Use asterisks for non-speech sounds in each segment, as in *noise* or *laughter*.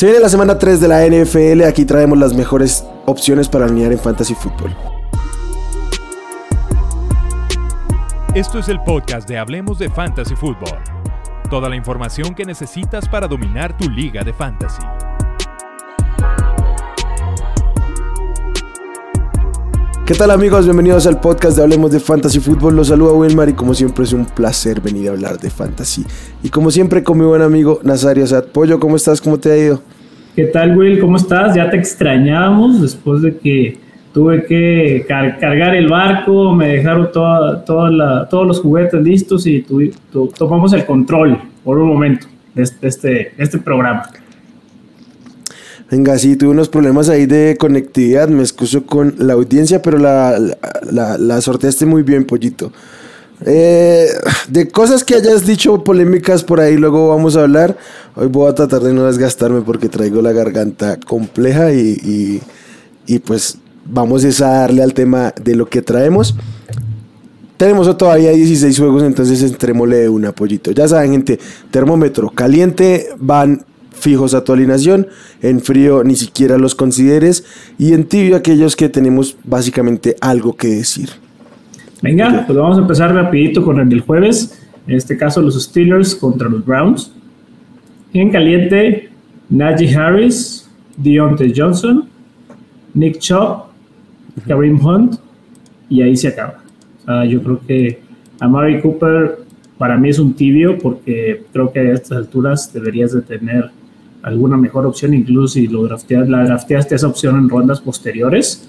Se viene la semana 3 de la NFL, aquí traemos las mejores opciones para alinear en Fantasy Football. Esto es el podcast de Hablemos de Fantasy Football. Toda la información que necesitas para dominar tu liga de fantasy. ¿Qué tal amigos? Bienvenidos al podcast de Hablemos de Fantasy Football. Los saluda Wilmar y como siempre es un placer venir a hablar de fantasy. Y como siempre con mi buen amigo Nazario Sad. Pollo, ¿cómo estás? ¿Cómo te ha ido? ¿Qué tal Will? ¿Cómo estás? Ya te extrañábamos después de que tuve que cargar el barco, me dejaron todos los juguetes listos y tomamos el control por un momento de este, este, programa. Venga, sí, tuve unos problemas ahí de conectividad, me excuso con la audiencia, pero la, la, sorteaste muy bien, pollito. Eh, de cosas que hayas dicho polémicas por ahí, luego vamos a hablar. Hoy voy a tratar de no desgastarme porque traigo la garganta compleja y, y pues vamos a darle al tema de lo que traemos. Tenemos todavía 16 juegos, entonces entrémosle de un apoyito. Ya saben, gente, termómetro caliente, van fijos a tu alineación, en frío ni siquiera los consideres, y en tibio aquellos que tenemos básicamente algo que decir. Venga, pues vamos a empezar rapidito con el del jueves, en este caso los Steelers contra los Browns. En caliente, Najee Harris, Deontay Johnson, Nick Chubb, Kareem Hunt y ahí se acaba. yo creo que a Mary Cooper para mí es un tibio porque creo que a estas alturas deberías de tener alguna mejor opción, incluso si lo drafteas, la drafteaste esa opción en rondas posteriores.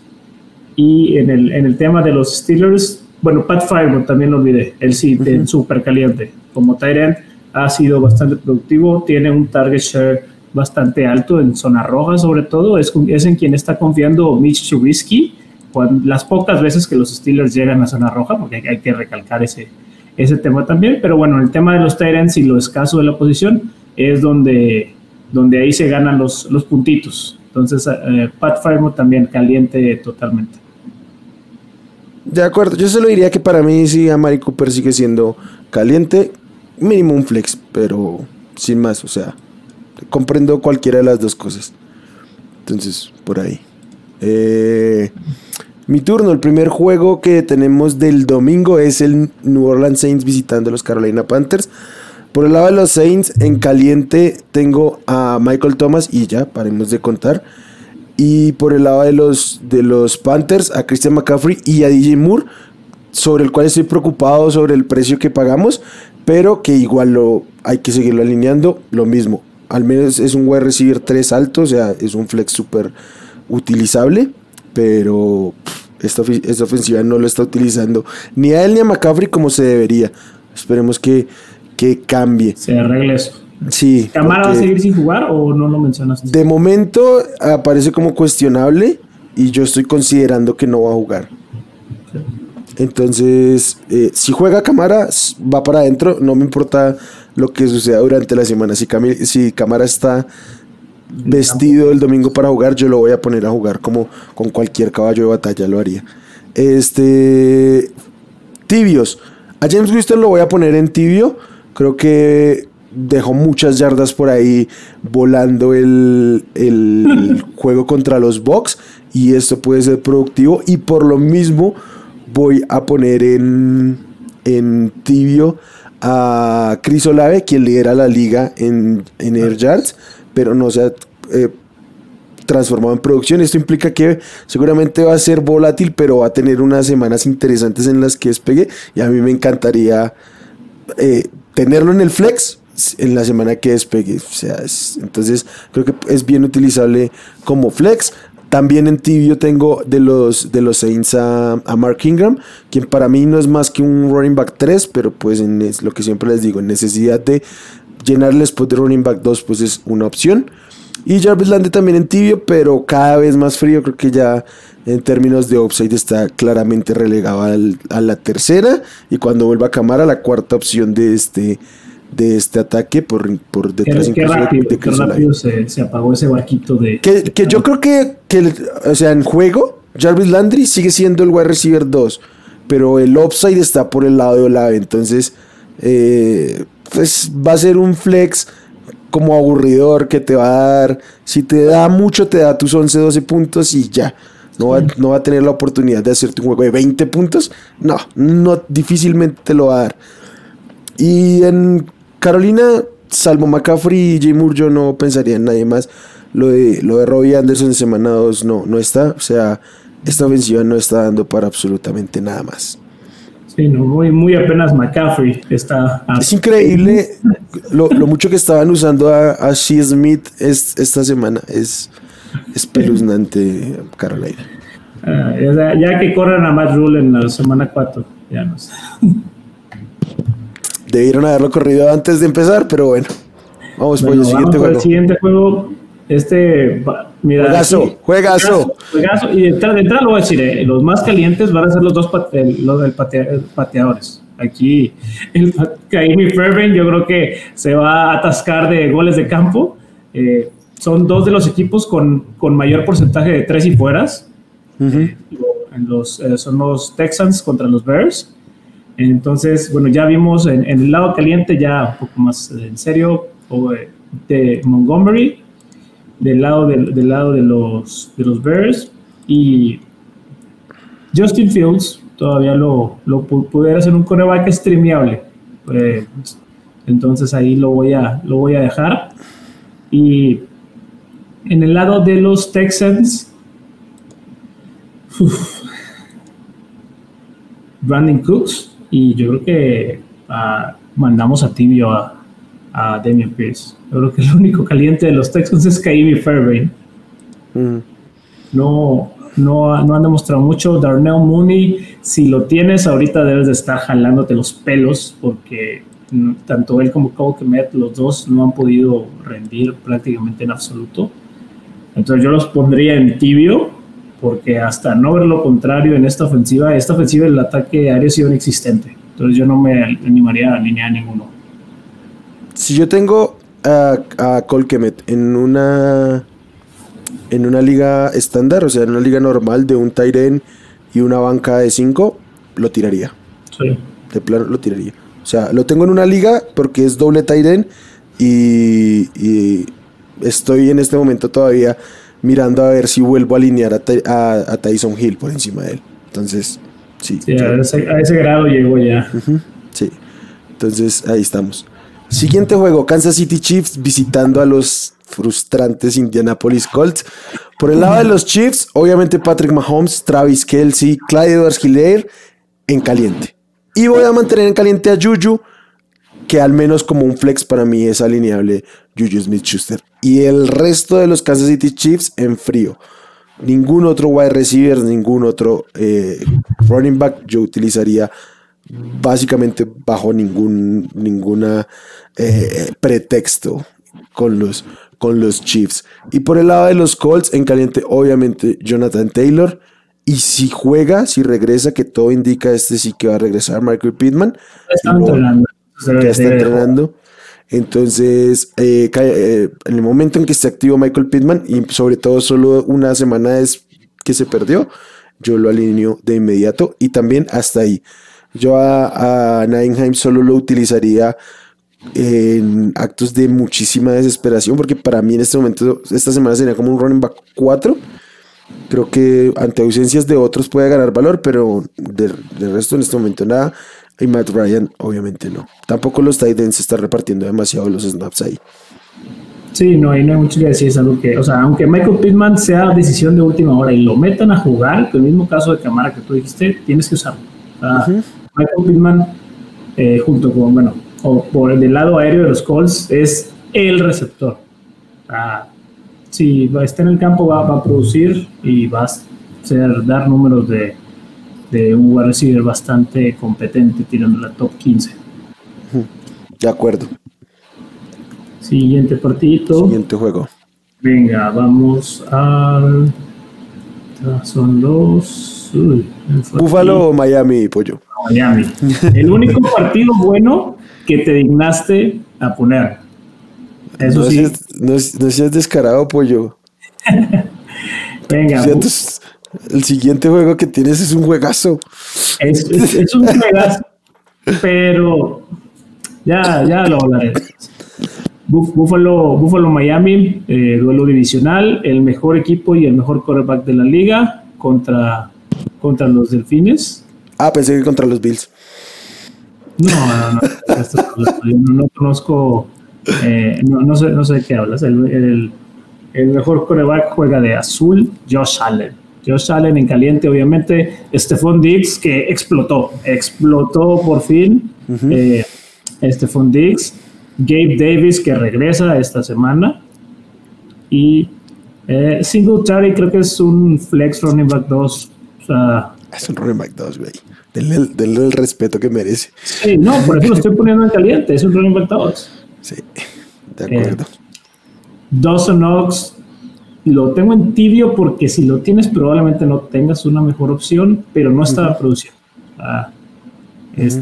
Y en el, en el tema de los Steelers, bueno, Pat Fireman también lo olvidé, él sí, uh súper caliente. Como Tyrant ha sido bastante productivo, tiene un target share bastante alto en zona roja sobre todo, es, es en quien está confiando Mitch Trubisky las pocas veces que los Steelers llegan a zona roja, porque hay, que recalcar ese, ese tema también, pero bueno, el tema de los Tyrants y lo escaso de la posición es donde, donde ahí se ganan los, los puntitos. Entonces, eh, Pat Firemo también caliente totalmente. De acuerdo, yo solo diría que para mí sí, a Mari Cooper sigue siendo caliente, mínimo un flex, pero sin más, o sea, comprendo cualquiera de las dos cosas. Entonces, por ahí. Eh, mi turno, el primer juego que tenemos del domingo es el New Orleans Saints visitando a los Carolina Panthers. Por el lado de los Saints, en caliente tengo a Michael Thomas y ya, paremos de contar. Y por el lado de los, de los Panthers, a Christian McCaffrey y a DJ Moore, sobre el cual estoy preocupado sobre el precio que pagamos, pero que igual lo, hay que seguirlo alineando. Lo mismo, al menos es un wide receiver 3 alto, o sea, es un flex súper utilizable, pero esta, ofensiva no lo está utilizando ni a él ni a McCaffrey como se debería. Esperemos que, que cambie. Se arregle eso. Sí. ¿Camara va a seguir sin jugar o no lo mencionaste? De momento aparece como cuestionable y yo estoy considerando que no va a jugar. Entonces, eh, si juega Camara, va para adentro. No me importa lo que suceda durante la semana. Si, si Camara está vestido el domingo para jugar, yo lo voy a poner a jugar como con cualquier caballo de batalla lo haría. Este. Tibios. A James Winston lo voy a poner en tibio. Creo que dejó muchas yardas por ahí volando el, el *laughs* juego contra los Bucks. Y esto puede ser productivo. Y por lo mismo voy a poner en, en tibio a Chris Olave, quien lidera la liga en, en Air Yards pero no se ha eh, transformado en producción. Esto implica que seguramente va a ser volátil, pero va a tener unas semanas interesantes en las que despegue. Y a mí me encantaría eh, tenerlo en el flex en la semana que despegue. O sea, entonces creo que es bien utilizable como flex. También en tibio tengo de los, de los Saints a, Mark Ingram, quien para mí no es más que un running back 3, pero pues es lo que siempre les digo, en necesidad de llenar el de running back 2 pues es una opción. Y Jarvis Landry también en tibio, pero cada vez más frío. Creo que ya en términos de upside está claramente relegado a la tercera. Y cuando vuelva a Camara, la cuarta opción de este, de este ataque por, por detrás qué, rápido, de qué rápido se, apagó ese barquito de. Que, que yo creo que, que, o sea, en juego, Jarvis Landry sigue siendo el wide receiver 2. Pero el upside está por el lado de Olave. Entonces, eh, pues va a ser un flex como aburridor que te va a dar, si te da mucho, te da tus 11, 12 puntos y ya. No va, no va a tener la oportunidad de hacerte un juego de 20 puntos. No, no, difícilmente te lo va a dar. Y en Carolina, salvo McCaffrey y Jay Moore, yo no pensaría en nadie más. Lo de, lo de Robbie Anderson en semana 2 no, no está. O sea, esta ofensiva no está dando para absolutamente nada más. Sí, no, muy, muy apenas McCaffrey está. Es increíble lo, lo, mucho que estaban usando a, a Shea Smith es, esta semana. Es espeluznante, Carolina. Ya, ya, que corran a Matt Rule en la semana 4, ya no sé. Debieron haberlo corrido antes de empezar, pero bueno. Vamos bueno, por el siguiente juego. El siguiente juego, este. Mira, juegazo, aquí, juegazo. juegazo. Y de entrada, de entrada lo voy a decir, eh, los más calientes van a ser los dos pate, los del patea, pateadores. Aquí, el Kaimi Fairbairn, yo creo que se va a atascar de goles de campo. Eh, son dos de los equipos con, con mayor porcentaje de tres y fueras. Uh -huh. en los, eh, son los Texans contra los Bears. Entonces, bueno, ya vimos en, en, el lado caliente, ya un poco más en serio, de Montgomery, del lado, del, del lado de, los, de los Bears. Y Justin Fields todavía lo, lo pudiera hacer un coreback streameable. Eh, entonces ahí lo voy, a, lo voy a dejar. Y en el lado de los Texans, Brandon Cooks, y yo creo que uh, mandamos a tibio a, a Damian Pierce. Yo creo que el único caliente de los Texans es Kaimi Fairbairn. Mm. No, no, no han demostrado mucho. Darnell Mooney, si lo tienes, ahorita debes de estar jalándote los pelos porque tanto él como Cole Kemet, los dos no han podido rendir prácticamente en absoluto. Entonces yo los pondría en tibio porque hasta no ver lo contrario en esta ofensiva, esta ofensiva el ataque aéreo ha sido inexistente. Entonces yo no me animaría a alinear ninguno. Si yo tengo a, a Colquemet en una en una liga estándar, o sea, en una liga normal de un Tyren y una banca de 5, lo tiraría. Sí. De plano lo tiraría. O sea, lo tengo en una liga porque es doble Tyren y, y estoy en este momento todavía mirando a ver si vuelvo a alinear a, a, a Tyson Hill por encima de él. Entonces, sí. sí a, ese, a, ese, grado llegó ya. Uh -huh, sí. Entonces, ahí estamos. Siguiente juego, Kansas City Chiefs visitando a los frustrantes Indianapolis Colts. Por el lado de los Chiefs, obviamente Patrick Mahomes, Travis Kelsey, Clyde edwards Hilaire en caliente. Y voy a mantener en caliente a Juju, que al menos como un flex para mí es alineable Juju Smith-Schuster. Y el resto de los Kansas City Chiefs en frío. Ningún otro wide receiver, ningún otro eh, running back yo utilizaría básicamente bajo ningún ninguna eh, pretexto con los, con los Chiefs. Y por el lado de los Colts, en caliente, obviamente Jonathan Taylor. Y si juega, si regresa, que todo indica este sí que va a regresar Michael Pittman. Está entrenando. Que está entrenando. Entonces, eh, eh, en el momento en que se activó Michael Pittman, y sobre todo solo una semana es que se perdió, yo lo alineo de inmediato y también hasta ahí. Yo a, a Nineheim solo lo utilizaría en actos de muchísima desesperación, porque para mí en este momento, esta semana sería como un running back 4. Creo que ante ausencias de otros puede ganar valor, pero de, de resto en este momento nada. Y Matt Ryan, obviamente no. Tampoco los tight ends están repartiendo demasiado los snaps ahí. Sí, no, ahí no hay mucho que decir. Es algo que, o sea, aunque Michael Pittman sea decisión de última hora y lo metan a jugar, el mismo caso de Camara que tú dijiste, tienes que usarlo. Uh -huh. Michael Pittman, eh, junto con, bueno, o por el lado aéreo de los Colts, es el receptor. Ah, si está en el campo, va, va, a producir y va a ser, dar números de, de un wide receiver bastante competente tirando la top 15. De acuerdo. Siguiente partidito. Siguiente juego. Venga, vamos al. Son los. Uy, Búfalo o Miami, pollo. Miami. El único *laughs* partido bueno que te dignaste a poner. Eso no sí. Seas, no, no, seas descarado, pollo. Venga. Entonces, el siguiente juego que tienes es un juegazo. Es, es, es un juegazo, pero ya, ya lo hablaré. Buffalo, Buffalo Miami, eh, duelo divisional, el mejor equipo y el mejor quarterback de la liga contra, contra los Delfines. Ah, pensé que contra los Bills. No, no, no. no, conozco, eh, no, sé, no sé de qué hablas. El, el, mejor quarterback juega de azul, Josh Allen. Josh Allen en caliente, obviamente. Stephon Diggs, que explotó, explotó por fin. Uh Stephon Diggs Gabe Davis que regresa esta semana y eh, Singletary creo que es un flex running back 2. es un running back 2, güey. Denle, el respeto que merece. Sí, no, por eso lo estoy poniendo en caliente. Es un running back 2. Sí, de acuerdo. Eh, Dawson Knox lo tengo en tibio porque si lo tienes probablemente no tengas una mejor opción, pero no estaba produciendo. ha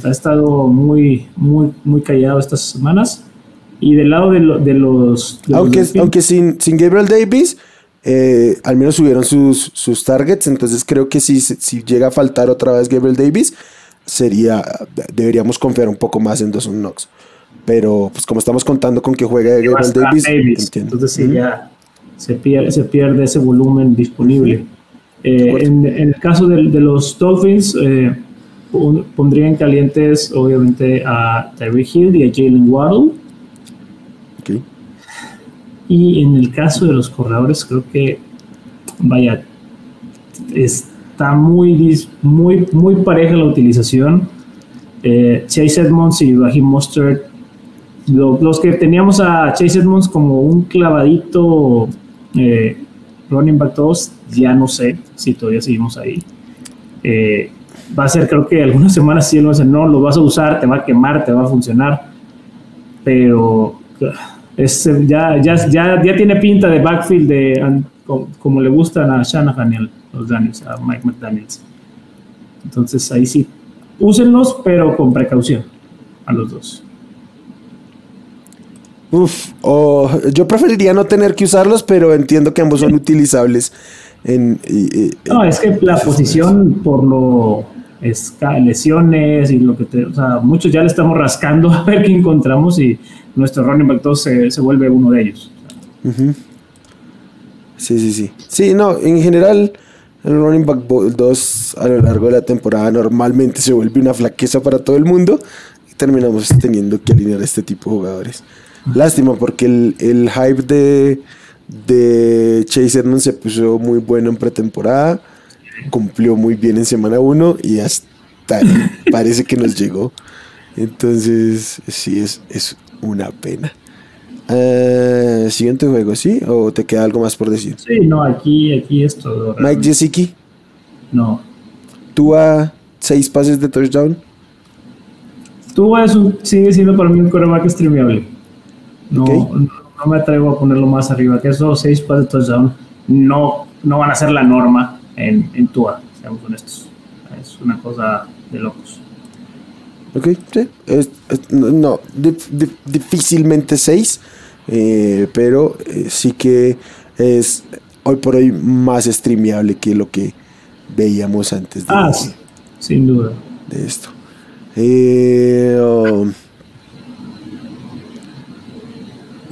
estado muy, muy, muy callado estas semanas. Y del lado de, de los... aunque aunque sin, sin Gabriel Davis, eh, al menos subieron sus, sus targets, entonces creo que si, si llega a faltar otra vez Gabriel Davis, sería, deberíamos confiar un poco más en Dawson Knox. Pero pues como estamos contando con que juega Gabriel Davis, entonces sí, ya se pierde, se pierde ese volumen disponible. Eh, en, en, el caso de, de los Dolphins, eh, pondrían calientes obviamente a Terry Hill y a Jalen Waddle. Y en el caso de los corredores, creo que, vaya, está muy, muy, muy pareja la utilización. Eh, Chase Edmonds y Raheem Mustard, los que teníamos a Chase Edmonds como un clavadito eh, running back 2, ya no sé si todavía seguimos ahí. Eh, va a ser, creo que algunas *laughs* semanas sí dicen, no, lo vas a usar, te va a quemar, te va a funcionar, pero ya, ya, ya, ya tiene pinta de backfield de, como, le gustan a Shanahan y los Daniels, a Mike McDaniels. Entonces ahí sí, úsenlos, pero con precaución a los dos. Uf, yo preferiría no tener que usarlos, pero entiendo que ambos son utilizables. En, no, es que la posición por lo lesiones y lo que te, o sea, muchos ya le estamos rascando *laughs* a ver qué encontramos y nuestro running back 2 se, vuelve uno de ellos. Sí, sí, sí. Sí, no, en general, el running back 2 a lo largo de la temporada normalmente se vuelve una flaqueza para todo el mundo y terminamos teniendo que alinear este tipo de jugadores. Lástima, porque el, el hype de, de Chase Edmonds se puso muy bueno en pretemporada, cumplió muy bien en semana 1 y hasta *laughs* parece que nos llegó. Entonces, sí, es, es una pena. Eh, siguiente juego, ¿sí? ¿O te queda algo más por decir? Sí, no, aquí, aquí es todo. Mike Jessicki. No. ¿Tua seis pases de touchdown? Tua es un, sigue siendo para mí un coreback streamable. No, no, me atrevo a ponerlo más arriba. Que esos seis pases de touchdown no, no van a ser la norma en, en Tua, seamos honestos. Es una cosa de locos. Ok, sí. no, difícilmente 6, eh, pero eh, sí que es hoy por hoy más streameable que lo que veíamos antes de, ah, sin duda. de esto. Eh, um,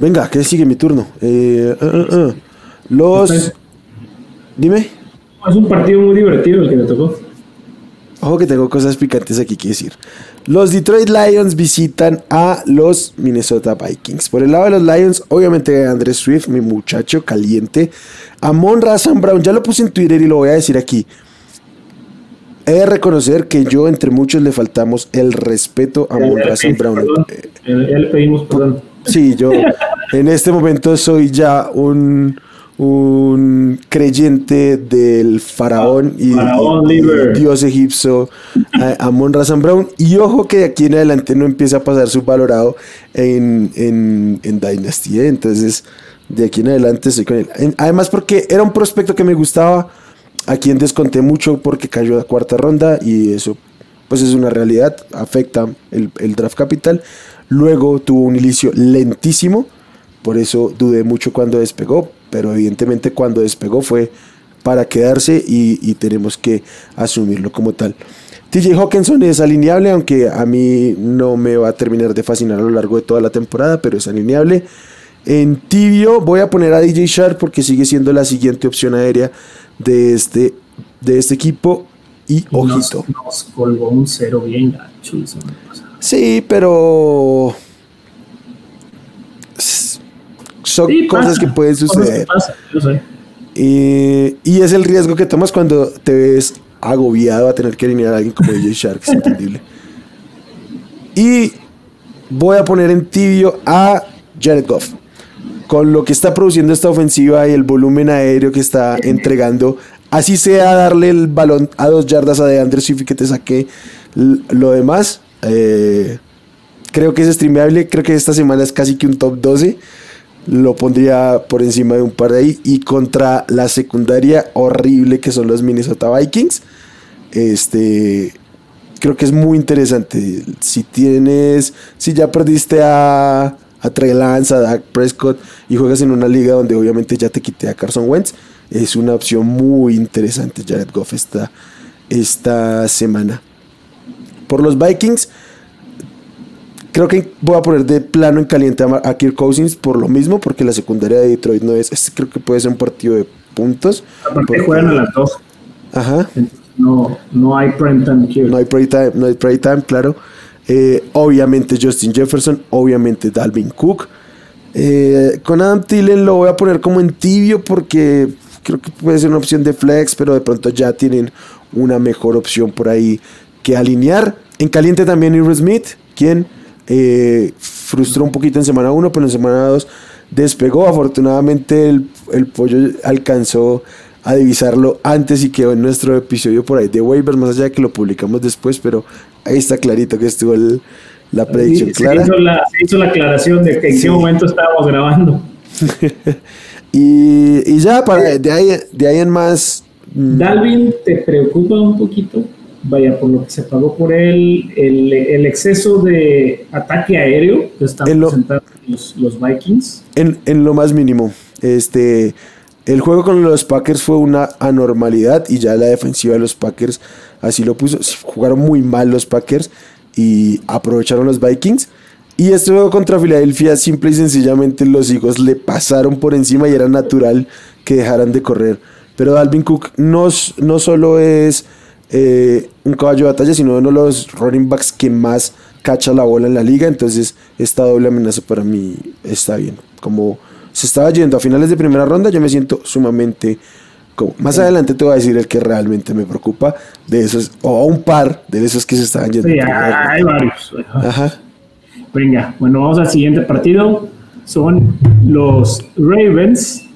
venga, que sigue mi turno. Uh, uh, uh. los... Dime. Es un partido muy divertido el que me tocó. Ojo que tengo cosas picantes aquí que decir. Los Detroit Lions visitan a los Minnesota Vikings. Por el lado de los Lions, obviamente Andrés Swift, mi muchacho caliente. Amon Razan Brown, ya lo puse en Twitter y lo voy a decir aquí. He de reconocer que yo, entre muchos, le faltamos el respeto a Amon Razan Brown. Ya le pedimos perdón. Sí, yo en este momento soy ya un un creyente del faraón y, dios egipcio Amon Razan Brown. Y ojo que de aquí en adelante no empieza a pasar subvalorado en, en, en Dynasty. ¿eh? Entonces, de aquí en adelante estoy con él. Además, porque era un prospecto que me gustaba, a quien desconté mucho porque cayó a cuarta ronda y eso, pues es una realidad, afecta el, el draft capital. Luego tuvo un inicio lentísimo, por eso dudé mucho cuando despegó, pero evidentemente cuando despegó fue para quedarse y, tenemos que asumirlo como tal. TJ Hawkinson es alineable, aunque a mí no me va a terminar de fascinar a lo largo de toda la temporada, pero es alineable. En tibio voy a poner a DJ Sharp porque sigue siendo la siguiente opción aérea de este, de este equipo. Y, ojito. Nos, colgó un cero bien gacho Sí, pero son cosas que pueden suceder. y, y, es el riesgo que tomas cuando te ves agobiado a tener que alinear a alguien como DJ Shark, es *laughs* entendible. Y voy a poner en tibio a Jared Goff. Con lo que está produciendo esta ofensiva y el volumen aéreo que está entregando, así sea darle el balón a dos yardas a DeAndre Swift que te saque lo demás. Eh, creo que es streameable. Creo que esta semana es casi que un top 12 lo pondría por encima de un par de ahí. Y contra la secundaria horrible que son los Minnesota Vikings, este, creo que es muy interesante. Si tienes, si ya perdiste a, a Trey Lance, a Dak Prescott y juegas en una liga donde obviamente ya te quité a Carson Wentz, es una opción muy interesante Jared Goff esta, esta semana. Por los Vikings, Creo que voy a poner de plano en caliente a, Kirk Cousins por lo mismo, porque la secundaria de Detroit no es. Este creo que puede ser un partido de puntos. Aparte juegan a las dos. Ajá. No, no hay prime time No hay prime time, no hay prime time claro. Eh, obviamente Justin Jefferson, obviamente Dalvin Cook. Eh, con Adam Thielen lo voy a poner como en tibio porque creo que puede ser una opción de flex, pero de pronto ya tienen una mejor opción por ahí que alinear. En caliente también Irv Smith, quien eh, frustró un poquito en semana 1, pero en semana 2 despegó. Afortunadamente el, pollo alcanzó a divisarlo antes y quedó en nuestro episodio por ahí de waivers, más allá de que lo publicamos después, pero ahí está clarito que estuvo la predicción clara. Se hizo, la, aclaración de que en qué momento estábamos grabando. *laughs* y, ya, para, de, ahí, de ahí en más... Mm, Dalvin, ¿te preocupa un poquito? Vaya, por lo que se pagó por él, el, exceso de ataque aéreo que están presentando los, los, Vikings. En, en, lo más mínimo. Este, el juego con los Packers fue una anormalidad y ya la defensiva de los Packers así lo puso. Jugaron muy mal los Packers y aprovecharon los Vikings. Y este juego contra Filadelfia, simple y sencillamente los hijos le pasaron por encima y era natural que dejaran de correr. Pero Dalvin Cook no, no solo es eh, un caballo de batalla, sino uno de los running backs que más cacha la bola en la liga. Entonces, esta doble amenaza para mí está bien. Como se estaba yendo a finales de primera ronda, yo me siento sumamente. Como, más adelante te voy a decir el que realmente me preocupa de esos, o un par de esos que se estaban yendo. hay varios. Venga, bueno, vamos al siguiente partido. Son los Ravens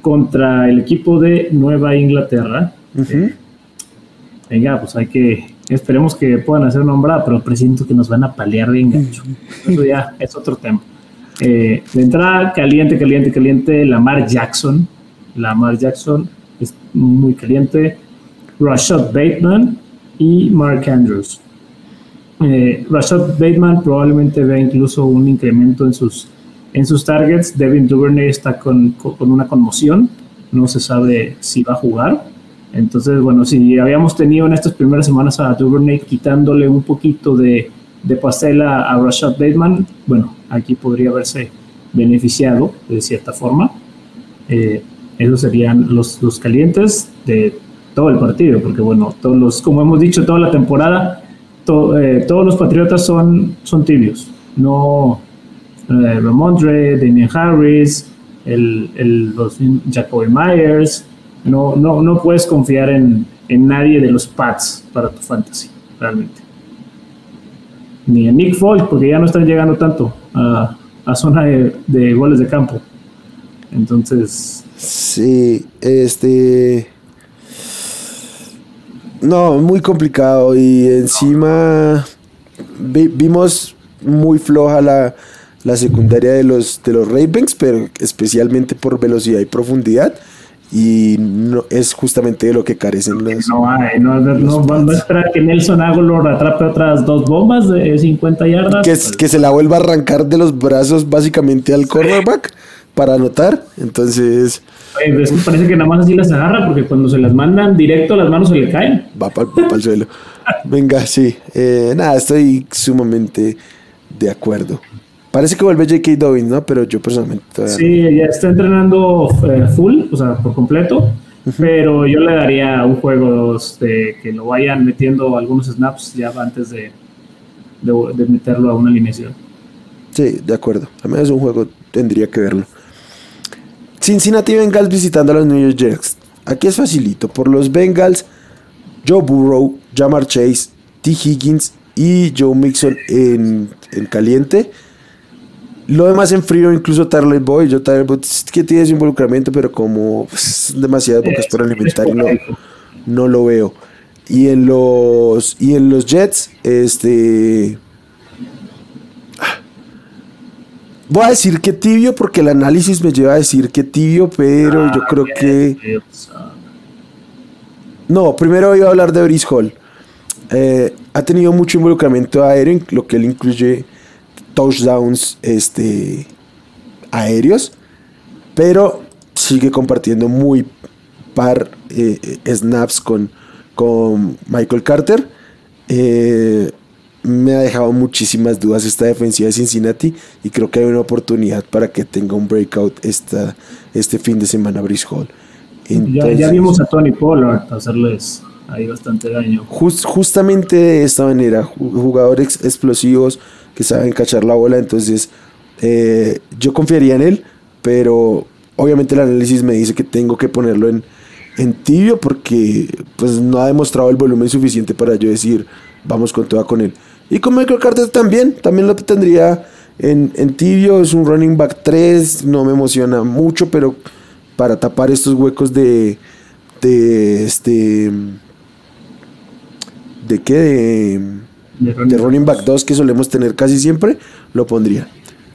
contra el equipo de Nueva Inglaterra venga, pues hay que, esperemos que puedan hacer nombrada, pero presiento que nos van a palear bien gacho. Eso ya es otro tema. Eh, de entrada, caliente, caliente, caliente, Lamar Jackson. Lamar Jackson es muy caliente. Rashad Bateman y Mark Andrews. Eh, Rashad Bateman probablemente vea incluso un incremento en sus, en sus targets. Devin Duvernay está con, con una conmoción. No se sabe si va a jugar. Entonces, bueno, si habíamos tenido en estas primeras semanas a Duvernay quitándole un poquito de, de pastel a, Rashad Bateman, bueno, aquí podría haberse beneficiado de cierta forma. Eh, esos serían los, los calientes de todo el partido, porque bueno, todos los, como hemos dicho toda la temporada, eh, todos los patriotas son, son tibios. No eh, Ramondre, Damian Harris, el, el, los Jacoby Myers, no, no, no puedes confiar en, nadie de los Pats para tu fantasy, realmente. Ni en Nick Foles, porque ya no están llegando tanto a, zona de, goles de campo. Entonces. Sí, este. No, muy complicado. Y encima vimos muy floja la, la secundaria de los, de los Ravens, pero especialmente por velocidad y profundidad y no, es justamente de lo que carecen los. No hay, no, no, no, esperar que Nelson Aguilar atrape otras dos bombas de 50 yardas. Que, que se la vuelva a arrancar de los brazos básicamente al cornerback para anotar. Entonces. es que parece que nada más así las agarra porque cuando se las mandan directo las manos se le caen. Va para el suelo. *laughs* Venga, sí. Eh, nada, estoy sumamente de acuerdo. Parece que vuelve J.K. Dobbins, ¿no? Pero yo personalmente Sí, ya está entrenando eh, full, o sea, por completo. Pero yo le daría un juego de que lo vayan metiendo algunos snaps ya antes de, de, meterlo a una alineación. Sí, de acuerdo. A es un juego, tendría que verlo. Cincinnati Bengals visitando a los New York Jets. Aquí es facilito. Por los Bengals, Joe Burrow, Jamar Chase, T. Higgins y Joe Mixon en, caliente. Lo demás en frío, incluso Tyler Boy. Yo Tyler Boy que tiene ese involucramiento, pero como pues, demasiadas bocas por alimentar, no, no lo veo. Y en los y en los Jets, este Voy a decir que tibio porque el análisis me lleva a decir que tibio, pero yo ah, creo que. No, primero iba a hablar de Brice Hall. Eh, ha tenido mucho involucramiento aéreo, lo que él incluye touchdowns este, aéreos, pero sigue compartiendo muy par eh, snaps con, con Michael Carter. Eh, me ha dejado muchísimas dudas esta defensiva de Cincinnati y creo que hay una oportunidad para que tenga un breakout esta, este fin de semana Brice Hall. ya, vimos a Tony Pollard hacerles ahí bastante daño. justamente de esta manera, jugadores explosivos que saben cachar la bola, entonces eh, yo confiaría en él, pero obviamente el análisis me dice que tengo que ponerlo en, en tibio porque pues no ha demostrado el volumen suficiente para yo decir vamos con toda con él. Y con Michael Carter también, también lo tendría en, tibio, es un running back 3, no me emociona mucho, pero para tapar estos huecos de, de este, de qué, de, running, back 2 que solemos tener casi siempre, lo pondría.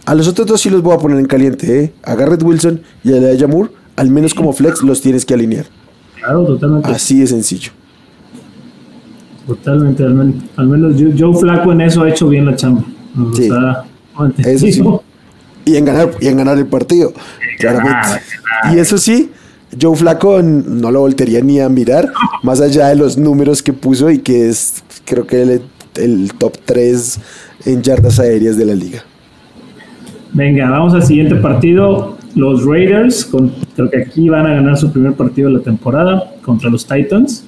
A los otros dos sí los voy a poner en caliente, ¿eh? a Garrett Wilson y a Elijah Moore, al menos como flex los tienes que alinear. Claro, totalmente. Así de sencillo. Totalmente, al menos, Joe Flaco en eso ha hecho bien la chamba. Sí, eso sí. Y en ganar, y en ganar el partido, claramente. Y eso sí, Joe Flaco no lo voltería ni a mirar, *laughs* más allá de los números que puso y que es, creo que el, el top 3 en yardas aéreas de la liga. Venga, vamos al siguiente partido. Los Raiders, con, creo que aquí van a ganar su primer partido de la temporada contra los Titans.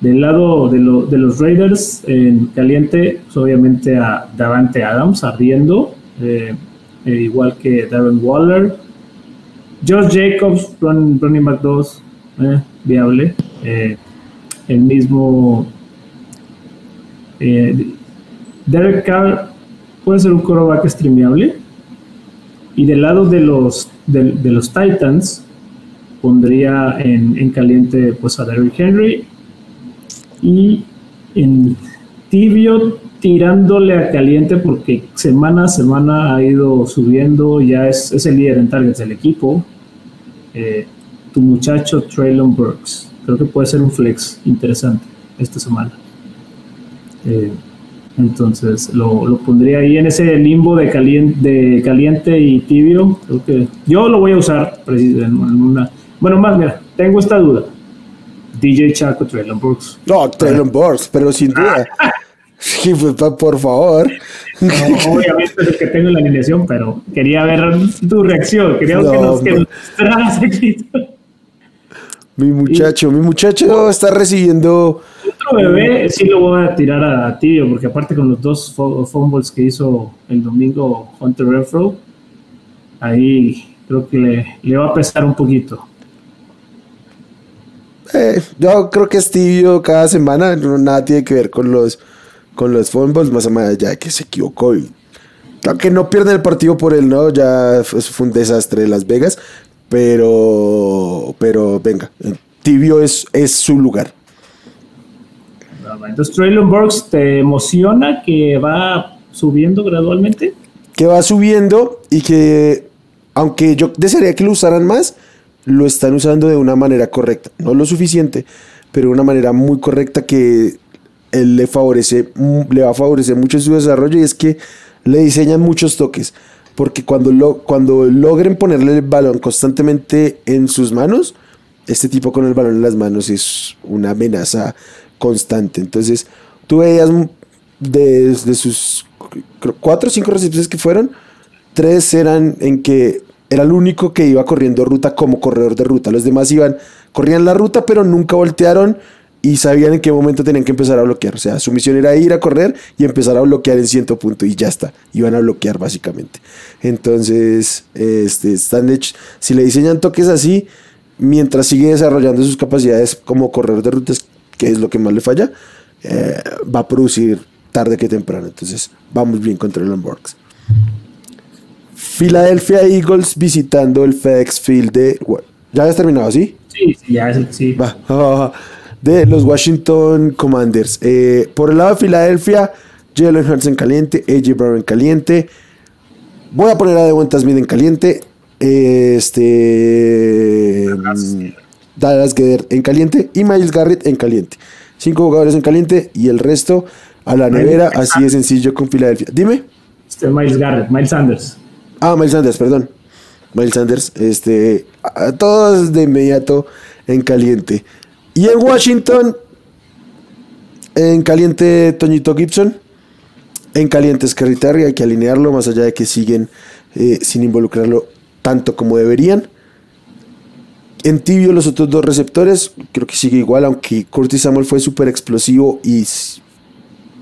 Del lado de, los Raiders, en caliente, pues, obviamente a Davante Adams ardiendo, eh, eh, igual que Darren Waller. Josh Jacobs, back 2, eh, viable. el mismo Derek Carr puede ser un quarterback streameable. Y del lado de los, de, los Titans, pondría en, en, caliente pues a Derrick Henry y en tibio tirándole a caliente porque semana a semana ha ido subiendo, ya es, el líder en targets del equipo. Eh, tu muchacho Traylon Burks, creo que puede ser un flex interesante esta semana. Eh, entonces lo, pondría ahí en ese limbo de caliente, de caliente y tibio. Creo que yo lo voy a usar en una. Bueno, más, mira, tengo esta duda. DJ Chaco, Traylon Burks. No, Traylon Burks, pero sin duda. *laughs* Sí, pues, por favor. obviamente es el que tengo en la alineación, pero quería ver tu reacción. Quería que nos que aquí. Mi muchacho, mi muchacho está recibiendo. Bebé sí lo voy a tirar a Tibio, porque aparte con los dos fumbles que hizo el domingo Hunter Renfro, ahí creo que le, va a pesar un poquito. Eh, yo creo que es tibio cada semana, nada tiene que ver con los con los fumbles, más allá ya que se equivocó y aunque no pierde el partido por él, ¿no? Ya fue un desastre de Las Vegas, pero pero venga, tibio es, es su lugar. Entonces, Traylon Burks, ¿te emociona que va subiendo gradualmente? Que va subiendo y que, aunque yo desearía que lo usaran más, lo están usando de una manera correcta. No lo suficiente, pero de una manera muy correcta que él le favorece, le va a favorecer mucho su desarrollo y es que le diseñan muchos toques. porque cuando, lo, cuando logren ponerle el balón constantemente en sus manos, este tipo con el balón en las manos es una amenaza constante. Entonces, tú veías de, sus cuatro o cinco recepciones que fueron, tres eran en que era el único que iba corriendo ruta como corredor de ruta. Los demás iban, corrían la ruta, pero nunca voltearon y sabían en qué momento tenían que empezar a bloquear. O sea, su misión era ir a correr y empezar a bloquear en cierto punto y ya está. Iban a bloquear básicamente. Entonces, este, si le diseñan toques así, mientras sigue desarrollando sus capacidades como corredor de rutas, que es lo que más le falla, eh, va a producir tarde que temprano. Entonces, vamos bien contra el Borgs. Philadelphia Eagles visitando el FedEx Field de... ¿Ya habías terminado, sí? Sí, sí, ya sí. *laughs* Va, de los Washington Commanders. Eh, por el lado de Filadelfia, Jalen Hurts en caliente, AJ Brown en caliente. Voy a poner a Devonta Smith en caliente. Este. Dallas Geder en caliente y Miles Garrett en caliente. Cinco jugadores en caliente y el resto a la nevera, así de sencillo con Filadelfia. Dime. Este Miles Garrett, Miles Sanders. Ah, Miles Sanders, perdón. Miles Sanders, este, a todos de inmediato en caliente. Y en Washington, en caliente Toñito Gibson, en caliente Scary Terry, hay que alinearlo, más allá de que siguen eh, sin involucrarlo tanto como deberían. En tibio los otros dos receptores, creo que sigue igual, aunque Curtis Samuel fue súper explosivo y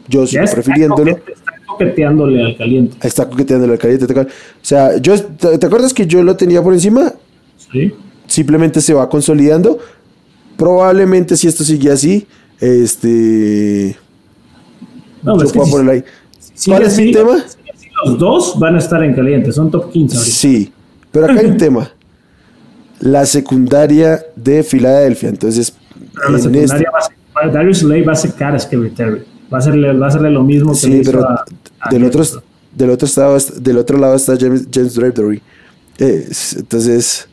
yo sigo prefiriéndolo. Está coqueteándole al caliente. Está coqueteándole al caliente. O sea, yo, ¿te acuerdas que yo lo tenía por encima? Sí. Simplemente se va consolidando probablemente si esto sigue así, este... No, es que ¿Cuál es el tema? los dos van a estar en caliente, son top 15 Sí, pero acá hay un *laughs* tema. La secundaria de Filadelfia, entonces... la secundaria este va a ser, Darius Slay va a secar a Scary Terry. Va a hacerle, va a hacerle lo mismo que sí, le pero a, del, otro, del, otro estado, del otro lado está James, James Drapery. Eh, entonces...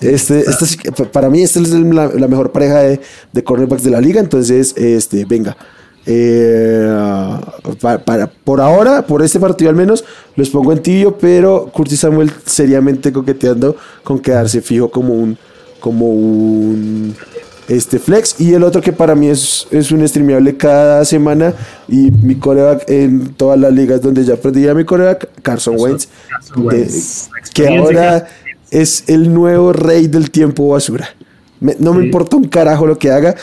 Este, este para mí, esta es la, mejor pareja de, de, cornerbacks de la liga. Entonces, este, venga. Eh, para, por ahora, por este partido al menos, los pongo en tibio, pero Curtis Samuel seriamente coqueteando con quedarse fijo como un, como un este flex. Y el otro que para mí es, es un streameable cada semana. Y mi coreback en todas las ligas donde ya perdí a mi coreback, Carson Wentz. que ahora es el nuevo rey del tiempo basura. no me importa un carajo lo que haga.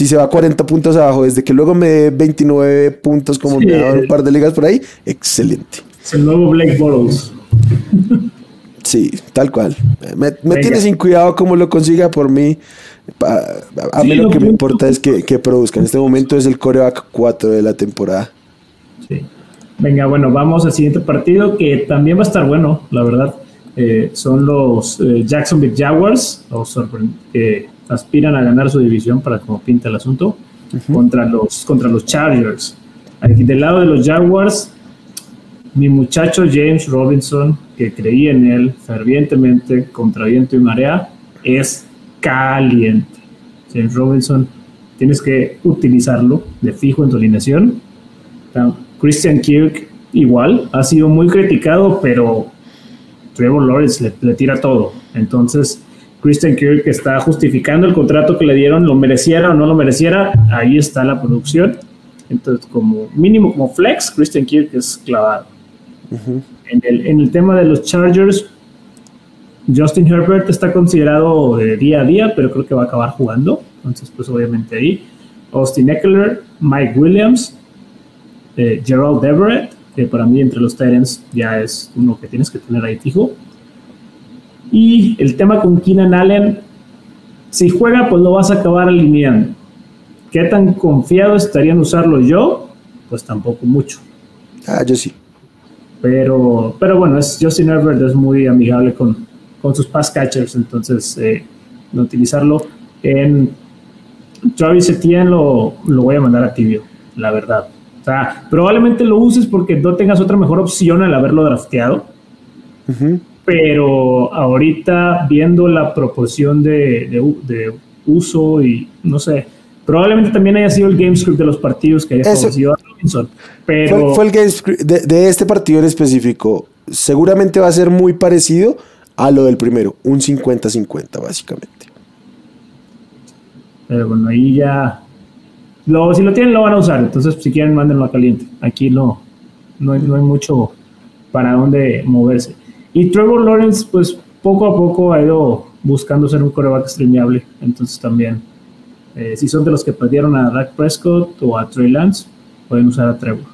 Si se va 40 puntos abajo, desde que luego me dé 29 puntos como me ha dado un par de ligas por ahí, excelente. Es el nuevo Blake Bottles. Sí, tal cual. Me, tiene sin cuidado cómo lo consiga por mí. A, mí lo que me importa es que, que, produzca. En este momento es el coreback 4 de la temporada. Sí. Venga, bueno, vamos al siguiente partido que también va a estar bueno, la verdad. Eh, son los eh, Jacksonville Jaguars, que aspiran a ganar su división para como pinta el asunto, contra, los, contra los Chargers. Aquí del lado de los Jaguars, mi muchacho James Robinson, que creí en él fervientemente contra viento y marea, es caliente. James Robinson, tienes que utilizarlo de fijo en tu alineación. Christian Kirk, igual, ha sido muy criticado, pero Trevor Lawrence le, tira todo. Entonces, Christian Kirk está justificando el contrato que le dieron, lo mereciera o no lo mereciera, ahí está la producción. Entonces, como mínimo, como flex, Christian Kirk es clavado. en, el, en, el, tema de los Chargers, Justin Herbert está considerado de día a día, pero creo que va a acabar jugando. Entonces, pues obviamente ahí. Austin Eckler, Mike Williams, eh, Gerald Everett, que para mí entre los Tyrants ya es uno que tienes que tener ahí fijo. Y el tema con Keenan Allen, si juega, pues lo vas a acabar alineando. ¿Qué tan confiado estaría en usarlo yo? Pues tampoco mucho. Ah, yo sí. Pero, pero bueno, es, Justin Herbert es muy amigable con, con sus pass catchers, entonces eh, utilizarlo en Travis Etienne lo, lo voy a mandar a tibio, la verdad. O sea, probablemente lo uses porque no tengas otra mejor opción al haberlo drafteado. Pero ahorita, viendo la proporción de, uso y no sé, probablemente también haya sido el gamescript de los partidos que haya favorecido a Robinson. Pero fue, el gamescript de, este partido en específico. seguramente va a ser muy parecido a lo del primero, un 50-50 básicamente. Pero bueno, ahí ya. Lo, si lo tienen, lo van a usar. Entonces, si quieren, mándenlo a caliente. Aquí no, no, hay, no hay mucho para dónde moverse. Y Trevor Lawrence, pues poco a poco ha ido buscando ser un coreback streameable. Entonces, también, eh, si son de los que perdieron a Dak Prescott o a Trey Lance, pueden usar a Trevor.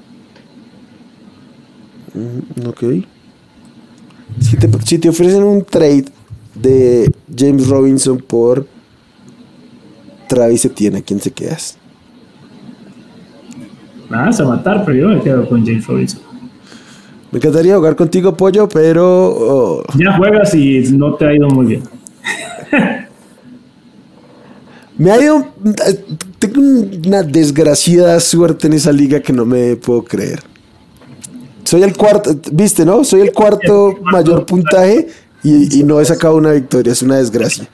Mm, ok. Si te, si te ofrecen un trade de James Robinson por Travis Etienne, ¿a quién se quedas? Vas a matar, pero yo me quedo con James Robinson. Me encantaría jugar contigo, Pollo, pero... oh, Ya juegas y no te ha ido muy bien. *laughs* me ha ido... Tengo una desgraciada suerte en esa liga que no me puedo creer. Soy el cuarto, viste, ¿no? Soy el cuarto mayor puntaje y, y no he sacado una victoria, es una desgracia.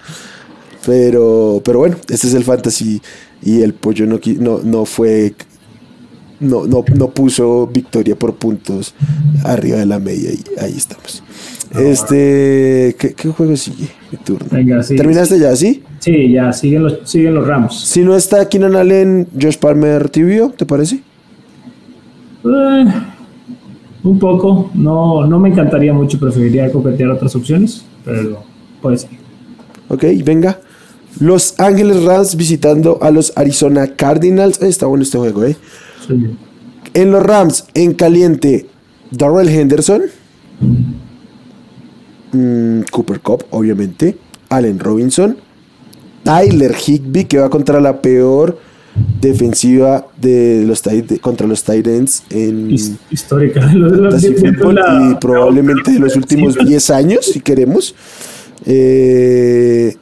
Pero, pero bueno, este es el fantasy y el pollo no, no, no fue, no, no, no puso victoria por puntos arriba de la media y ahí estamos. Este, ¿qué, qué juego sigue? Mi turno. Venga, sí. ¿Terminaste ya, sí? Sí, ya, siguen los, siguen los Rams. Si no está Keenan Allen, Josh Palmer tibio, ¿te parece? Eh, un poco. No, no me encantaría mucho. Preferiría coquetear otras opciones, pero puede ser. Ok, venga. Los Ángeles Rams visitando a los Arizona Cardinals. Está bueno este juego, ¿eh? Sí. En los Rams, en caliente, Darrell Henderson. Mm, Cooper Cup, obviamente. Allen Robinson. Tyler Higby, que va contra la peor defensiva de los contra los Titans en His- histórica. *laughs* Los- los- la- y probablemente de los últimos Sí, 10 años, si queremos. Eh,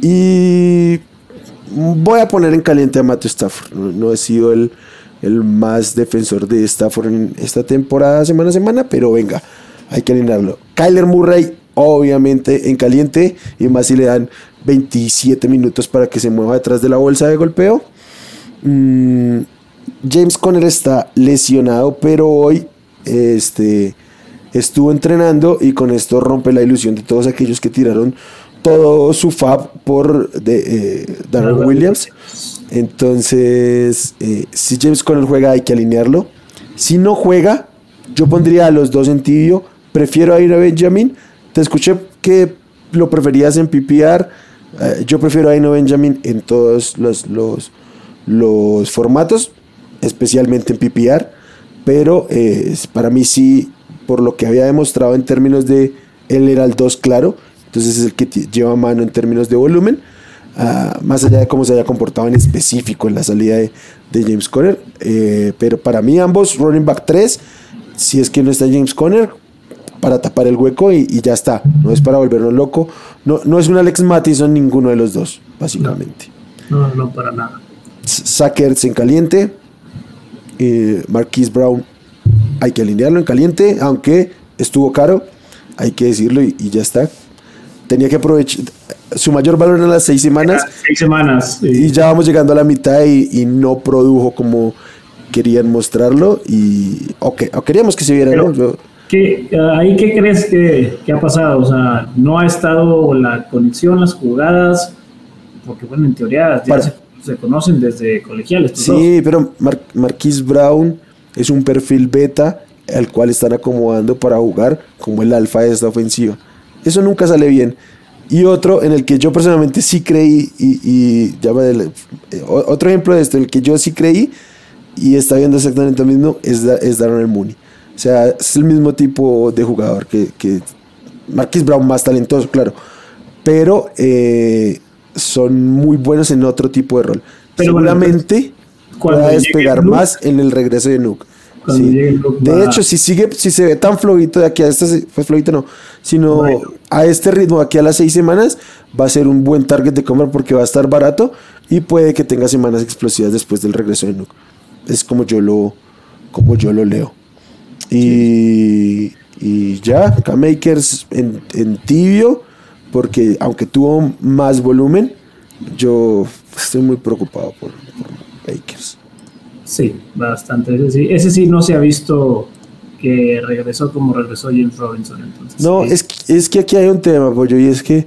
y voy a poner en caliente a Matthew Stafford. No, no he sido el, el más defensor de Stafford en esta temporada, semana a semana, pero venga, hay que alinearlo. Kyler Murray, obviamente, en caliente, y más si le dan 27 minutos para que se mueva detrás de la bolsa de golpeo. Mm, James Conner está lesionado, pero hoy este, estuvo entrenando y con esto rompe la ilusión de todos aquellos que tiraron todo su fab por de, eh, Darrell Williams. Entonces, eh, si James Conner juega, hay que alinearlo. Si no juega, yo pondría a los dos en tibio. Prefiero a Benjamin. Te escuché que lo preferías en PPR. Eh, yo prefiero a Benjamin en todos los, los, los formatos, especialmente en PPR. Pero eh, para mí sí, por lo que había demostrado en términos de él era el 2 claro, entonces es el que lleva mano en términos de volumen, ah, más allá de cómo se haya comportado en específico en la salida de, de James Conner. eh, pero para mí ambos running back 3, si es que no está James Conner, para tapar el hueco y, y ya está. No es para volvernos loco. No, no es un Alex Mattison ninguno de los dos, básicamente. No, no, para nada. Sackers en caliente. Eh, Marquise Brown hay que alinearlo en caliente, aunque estuvo caro, hay que decirlo y, y ya está. Tenía que aprovechar. Su mayor valor en las seis semanas Seis semanas. y ya vamos llegando a la mitad y, y no produjo como querían mostrarlo. Y, o, que- o queríamos que se viera, ¿no? Yo- ¿Qué, ah, ¿Ahí qué crees que, que ha pasado? O sea, no ha estado la conexión, las jugadas, porque bueno, en teoría ya se, se conocen desde colegiales. dos. Sí, pero Mar- Marquise Brown es un perfil beta al cual están acomodando para jugar como el alfa de esta ofensiva. Eso nunca sale bien. Y otro en el que yo personalmente sí creí, y, y ya va del- eh, otro ejemplo de esto, en el que yo sí creí y está viendo exactamente lo mismo, es, es Darnell Mooney. O sea, es el mismo tipo de jugador que, que Marquise Brown más talentoso, claro. Pero eh, son muy buenos en otro tipo de rol. Pero bueno, Seguramente pueda llegue despegar más en el regreso de Nuke. Cuando Sí. llegue Nuke De va- hecho, si sigue, si se ve tan flojito de aquí a se- pues flojito no, sino Bueno. a este ritmo aquí a las seis semanas, va a ser un buen target de compra porque va a estar barato y puede que tenga semanas explosivas después del regreso de Nuke. Es como yo lo, como yo lo leo. Y, y ya, K-Makers en, en tibio, porque aunque tuvo más volumen, yo estoy muy preocupado por, por Makers. Sí, bastante. Ese sí, ese sí no se ha visto que regresó como regresó James Robinson. Entonces, No, es, que- es que aquí hay un tema, pollo, y es que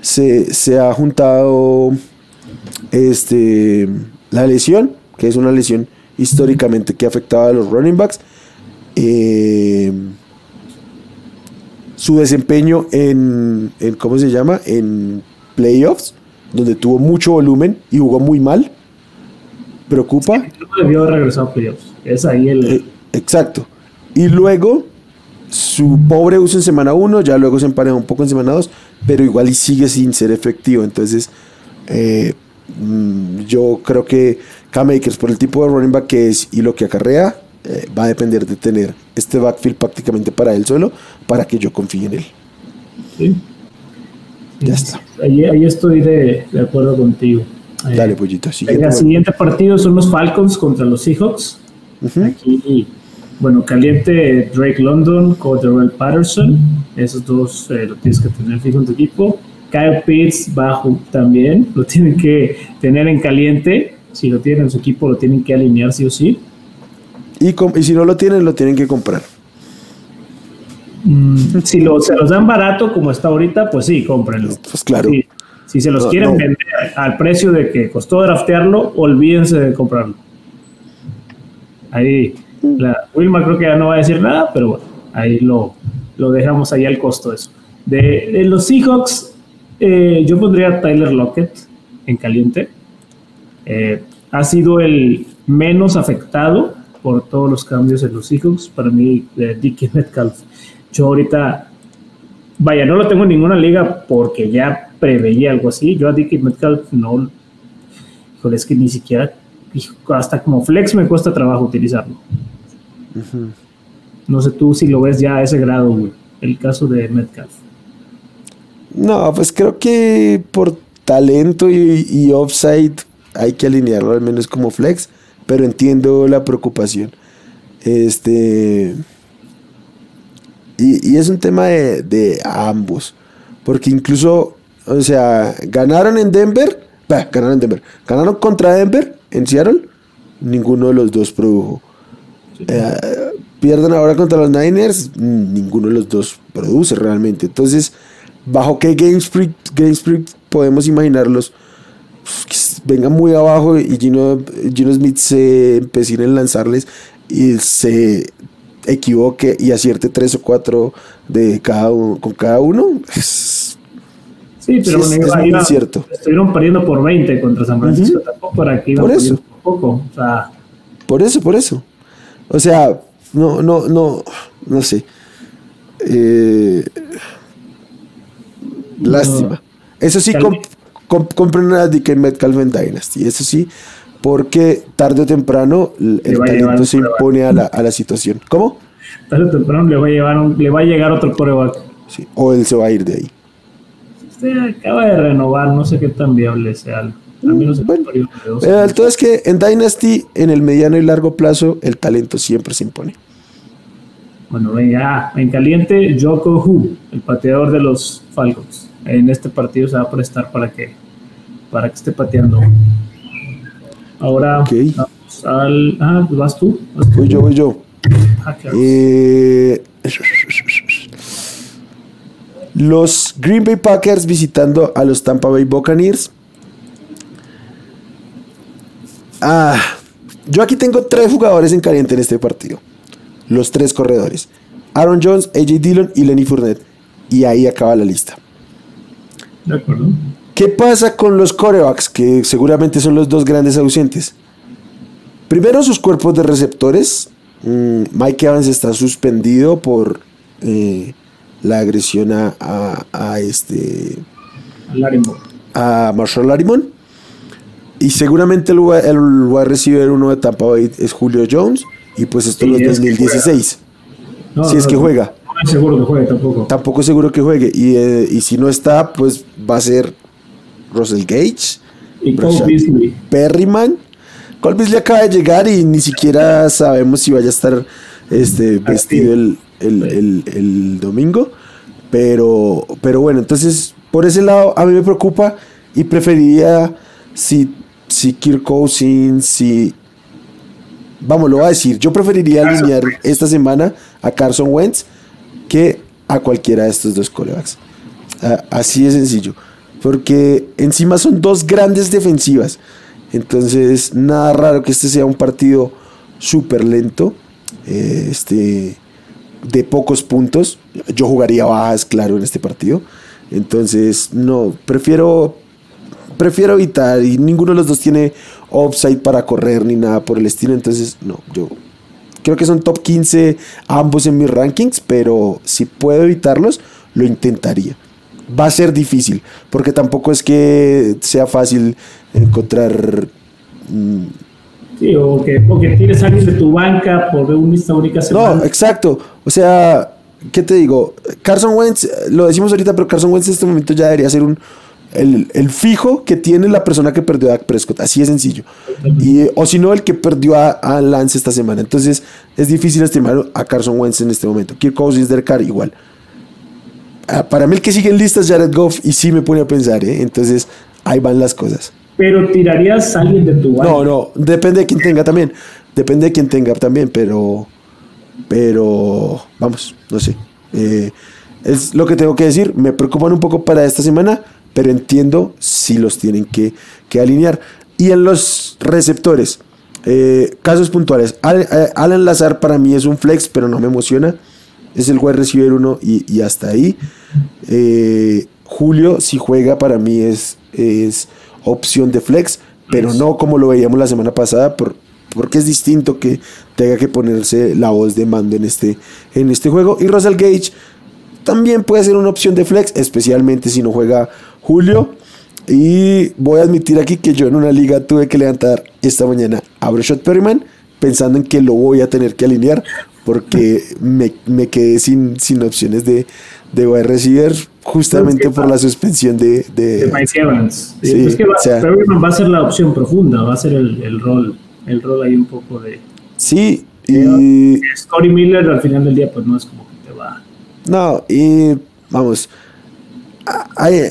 se, se ha juntado este, la lesión, que es una lesión históricamente que afectaba a los running backs. eh, su desempeño en, en, ¿cómo se llama? En playoffs, donde tuvo mucho volumen y jugó muy mal. Preocupa. debió haber regresado a playoffs. Es ahí el. Eh, exacto. Y luego, su pobre uso en semana 1, ya luego se emparejó un poco en semana 2, pero igual y sigue sin ser efectivo. Entonces, eh, mm, yo creo que K-Makers, por el tipo de running back que es y lo que acarrea, eh, va a depender de tener este backfield prácticamente para él solo, para que yo confíe en él. sí. Ya está. Ahí, ahí estoy de, de acuerdo contigo. Eh, Dale, pollito. Siguiente. el siguiente partido son los Falcons contra los Seahawks. Aquí, bueno, caliente Drake London, Cordell Patterson. Esos dos eh, lo tienes que tener fijo en tu equipo. Kyle Pitts bajo también. Lo tienen que tener en caliente. Si lo tienen en su equipo, lo tienen que alinear sí o sí. Y, si no lo tienen, lo tienen que comprar. Mm, si lo, se los dan barato como está ahorita, pues sí, cómprenlo. Pues claro. Sí. Si se los No, quieren no. vender al precio de que costó draftearlo, olvídense de comprarlo. Ahí, la, Wilma creo que ya no va a decir nada, pero bueno, ahí lo, lo dejamos ahí al costo eso. De, de los Seahawks, eh, yo pondría a Tyler Lockett en caliente. Eh, ha sido el menos afectado por todos los cambios en los Seahawks. Para mí, eh, Dickie Metcalf. Yo ahorita, vaya, no lo tengo en ninguna liga porque ya preveía algo así. Yo a Dickie Metcalf no, híjole, es que ni siquiera, hasta como flex me cuesta trabajo utilizarlo. No sé tú si lo ves ya a ese grado, güey, el caso de Metcalf. No, pues creo que por talento y, y offside hay que alinearlo al menos como flex, pero entiendo la preocupación. Este. Y, y es un tema de, de ambos, porque incluso, o sea, ganaron en Denver, bah, ganaron en Denver, ganaron contra Denver en Seattle, ninguno de los dos produjo. Eh, pierden ahora contra los Niners, ninguno de los dos produce realmente. Entonces, ¿bajo qué Game Script podemos imaginarlos? Pues, vengan muy abajo y Gino, Gino Smith se empecine en lanzarles y se equivoque y acierte tres o cuatro de cada uno, con cada uno. Es- Sí, pero Sí, es- bueno, es iba- iba- incierto. estuvieron perdiendo por 20 contra San Francisco, tampoco para que iban Por eso. por poco. O sea, Por eso, por eso. O sea, no, no, no, no sé. Eh, lástima. Eso sí, compren a DK Metcalf en Dynasty. Eso sí, porque tarde o temprano el talento se impone a la, a la situación. ¿Cómo? tarde o temprano le va a, llevar un- le va a llegar otro coreback. Sí. O él se va a ir de ahí. Usted acaba de renovar, no sé qué tan viable sea. Al menos en Bueno, de el todo es que en Dynasty, en el mediano y largo plazo, el talento siempre se impone. Bueno, venga, en caliente, Joko Hu, el pateador de los Falcons. En este partido se va a prestar para que, para que esté pateando. Ahora Ok. vamos al. Ah, pues vas tú. Vas tú. Voy yo, voy yo. Packers. Eh, los Green Bay Packers visitando a los Tampa Bay Buccaneers. Ah, yo aquí tengo tres jugadores en caliente en este partido. Los tres corredores. Aaron Jones, AJ Dillon y Lenny Fournette. Y ahí acaba la lista. De acuerdo. ¿Qué pasa con los corebacks? Que seguramente son los dos grandes ausentes. Primero, sus cuerpos de receptores. Mm, Mike Evans está suspendido por eh, la agresión a, a- a este, a Marshall Larimon. Y seguramente el, el wide receiver uno de Tampa Bay es Julio Jones. Y pues esto Sí, no es es que 2016. No, si es que juega. No estoy seguro que juegue tampoco. Tampoco es seguro que juegue. Y, eh, y si no está, pues va a ser Russell Gage. Y Cole Beasley. Perryman. Cole Beasley acaba de llegar y ni siquiera sabemos si vaya a estar este, vestido el, el- el- el domingo. Pero, pero bueno, entonces por ese lado a mí me preocupa y preferiría si, si Kirk Cousins, si vamos, lo voy a decir, yo preferiría alinear esta semana a Carson Wentz que a cualquiera de estos dos corebacks. así de sencillo. Porque encima son dos grandes defensivas. Entonces, nada raro que este sea un partido súper lento. Eh, este, de pocos puntos. Yo jugaría bajas, claro, en este partido. Entonces, no, prefiero prefiero evitar y ninguno de los dos tiene upside para correr ni nada por el estilo. Entonces, no, yo creo que son top 15 ambos en mis rankings, pero si puedo evitarlos, lo intentaría. Va a ser difícil, porque tampoco es que sea fácil encontrar... Mm, sí, o que, o que tires a alguien de tu banca por una única semana. No, exacto. O sea, ¿qué te digo? Carson Wentz, lo decimos ahorita, pero Carson Wentz en este momento ya debería ser un el, fijo que tiene la persona que perdió a Dak Prescott. Así de sencillo. Y, o si no, el que perdió a, Lance esta semana. Entonces, es difícil estimar a Carson Wentz en este momento. Kirk Cousins, Derek igual. Ah, para mí, el que sigue en lista es Jared Goff. Y sí me pone a pensar, ¿eh? Entonces, ahí van las cosas. Pero tirarías a alguien de tu No, no. Depende de quién tenga también. Depende de quién tenga también. Pero. Pero. Vamos, no sé. Eh, es lo que tengo que decir. Me preocupan un poco para esta semana pero entiendo si los tienen que, alinear. Y en los receptores, eh, casos puntuales. Eh, Alan Lazar para mí es un flex, pero no me emociona. Es el wide receiver 1 y, hasta ahí. Eh, Julio, si juega, para mí es, es opción de flex, pero no como lo veíamos la semana pasada, porque es distinto que tenga que ponerse la voz de mando en este, en este juego. Y Russell Gage también puede ser una opción de flex, especialmente si no juega Julio. Y voy a admitir aquí que yo en una liga tuve que levantar esta mañana a Breshot Perryman pensando en que lo voy a tener que alinear porque me, quedé sin, sin opciones de, de wide receiver justamente por la suspensión de, de, Evans. es que Perryman va a ser la opción profunda, va a ser el, rol, el rol ahí un poco de... Sí, y... Scotty Miller al final del día pues no es como que te va... No, y vamos, hay,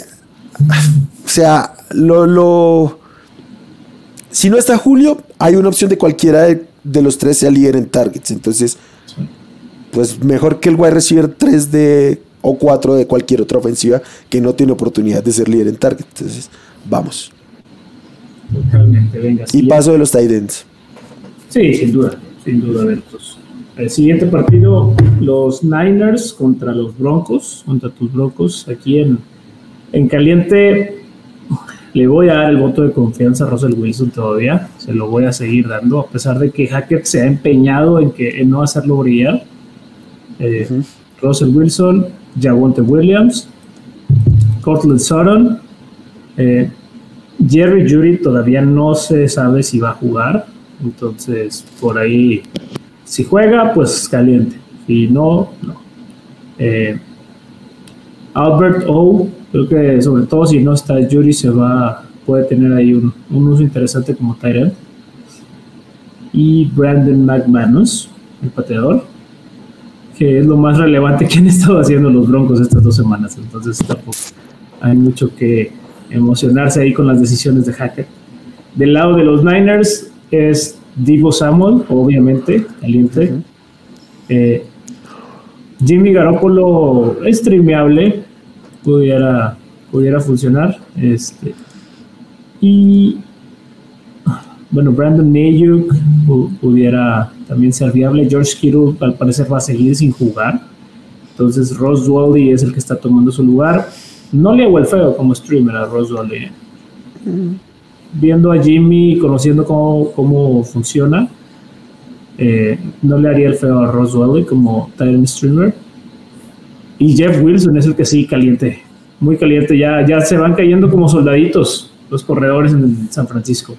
o sea, lo, lo, si no está Julio, hay una opción de cualquiera de, los tres sea líder en targets. Entonces, pues mejor que el wide receiver 3 de o 4 de cualquier otra ofensiva que no tiene oportunidad de ser líder en target. Entonces, vamos. Totalmente, venga. Y paso de los Titans. Sí, sin duda, sin duda. Pues, el siguiente partido, los Niners contra los Broncos, contra tus Broncos, aquí en en caliente le voy a dar el voto de confianza a Russell Wilson todavía, se lo voy a seguir dando, a pesar de que Hackett se ha empeñado en, que, no hacerlo brillar. Eh, Russell Wilson, Javonte Williams, Cortland Sutton, eh, Jerry Judy todavía no se sabe si va a jugar, entonces por ahí, si juega, pues caliente, si no, no. Eh, Albert O Creo que sobre todo si no está Yuri se va, puede tener ahí un, uso interesante como Tyrell. Y Brandon McManus, el pateador, que es lo más relevante que han estado haciendo los Broncos estas dos semanas. Entonces tampoco hay mucho que emocionarse ahí con las decisiones de Hackett. Del lado de los Niners es Divo Samuel, obviamente, caliente. Eh, Jimmy Garoppolo es streameable, pudiera, pudiera funcionar. Este, y bueno, Brandon Mayuk pudiera también ser viable. George Kittle al parecer va a seguir sin jugar. Entonces Ross Wally es el que está tomando su lugar. No le hago el feo como streamer a Ross Wally. ¿eh? Viendo a Jimmy, conociendo cómo, cómo funciona, eh, no le haría el feo a Ross Wally como Titan Streamer y Jeff Wilson es el que sí caliente, muy caliente. Ya, ya se van cayendo como soldaditos los corredores en San Francisco.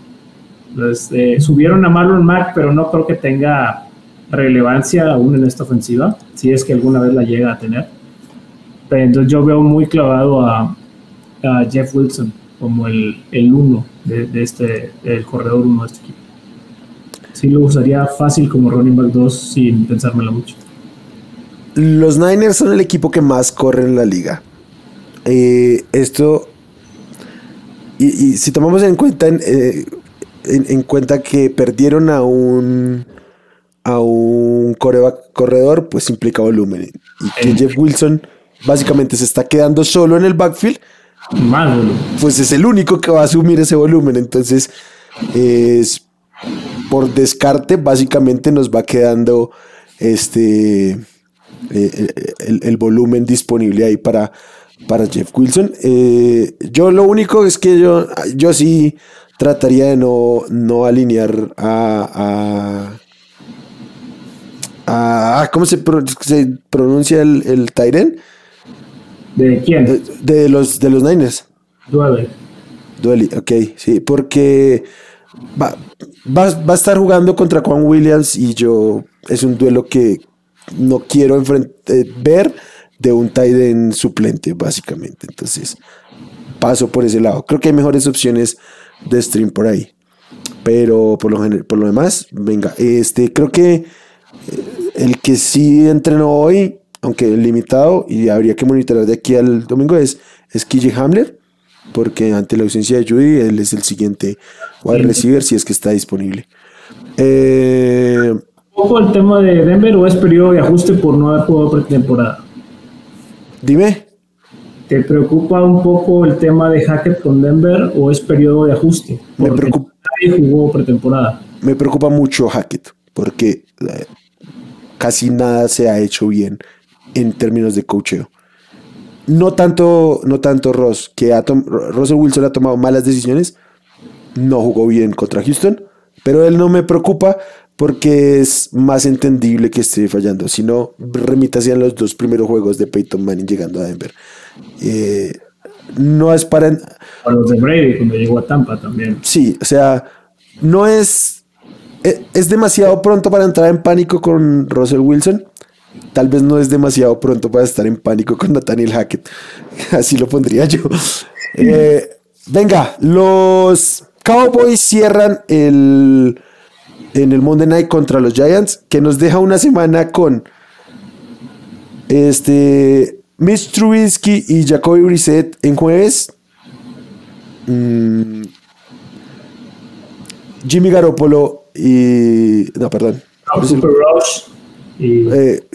Eh, subieron a Marlon Mack, pero no creo que tenga relevancia aún en esta ofensiva, si es que alguna vez la llega a tener. entonces yo veo muy clavado a, Jeff Wilson como el, el uno de, este, el corredor uno de este equipo. Sí lo usaría fácil como running back 2 sin pensármelo mucho. Los Niners son el equipo que más corre en la liga. Eh, esto, y, si tomamos en cuenta, eh, en, cuenta que perdieron a un a un corredor, pues implica volumen. Y que Jeff Wilson básicamente se está quedando solo en el backfield. Más. Pues es el único que va a asumir ese volumen. Entonces, es por descarte, básicamente nos va quedando este eh, el, volumen disponible ahí para, para Jeff Wilson. Eh, yo lo único es que yo, yo sí trataría de no, no alinear a, a, ¿cómo se, pronuncia el, el Tyren? ¿De quién? De, los, de los Niners. Duele. Duele, ok, sí, porque va, va, a estar jugando contra Juan Williams y yo es un duelo que no quiero eh, ver de un tight suplente, básicamente. Entonces, paso por ese lado. Creo que hay mejores opciones de stream por ahí. Pero por lo, por lo demás, venga, este, creo que eh, el que sí entrenó hoy, aunque limitado, y habría que monitorear de aquí al domingo, es, es KJ Hamler, porque ante la ausencia de Judy, él es el siguiente wide receiver si es que está disponible. Eh, ¿Un poco el tema de Denver o es periodo de ajuste por no haber jugado pretemporada? Dime. ¿Te preocupa un poco el tema de Hackett con Denver o es periodo de ajuste? Me preocupa. Nadie jugó pretemporada. Me preocupa mucho Hackett porque eh, casi nada se ha hecho bien en términos de coacheo. No tanto, no tanto Ross, que Russell Wilson ha tomado malas decisiones, no jugó bien contra Houston, pero él no me preocupa porque es más entendible que esté fallando. Si no, remítase a los dos primeros juegos de Peyton Manning llegando a Denver. Eh, no es para. A los de Brady cuando llegó a Tampa también. Sí, o sea, no es. E, es demasiado pronto para entrar en pánico con Russell Wilson. Tal vez no es demasiado pronto para estar en pánico con Nathaniel Hackett. *laughs* Así lo pondría yo. Eh, venga, los Cowboys cierran el en el Monday Night contra los Giants, que nos deja una semana con este Mitch Trubisky y Jacoby Brissett en jueves. Mm, Jimmy Garoppolo y. No, perdón. Super Rush eh,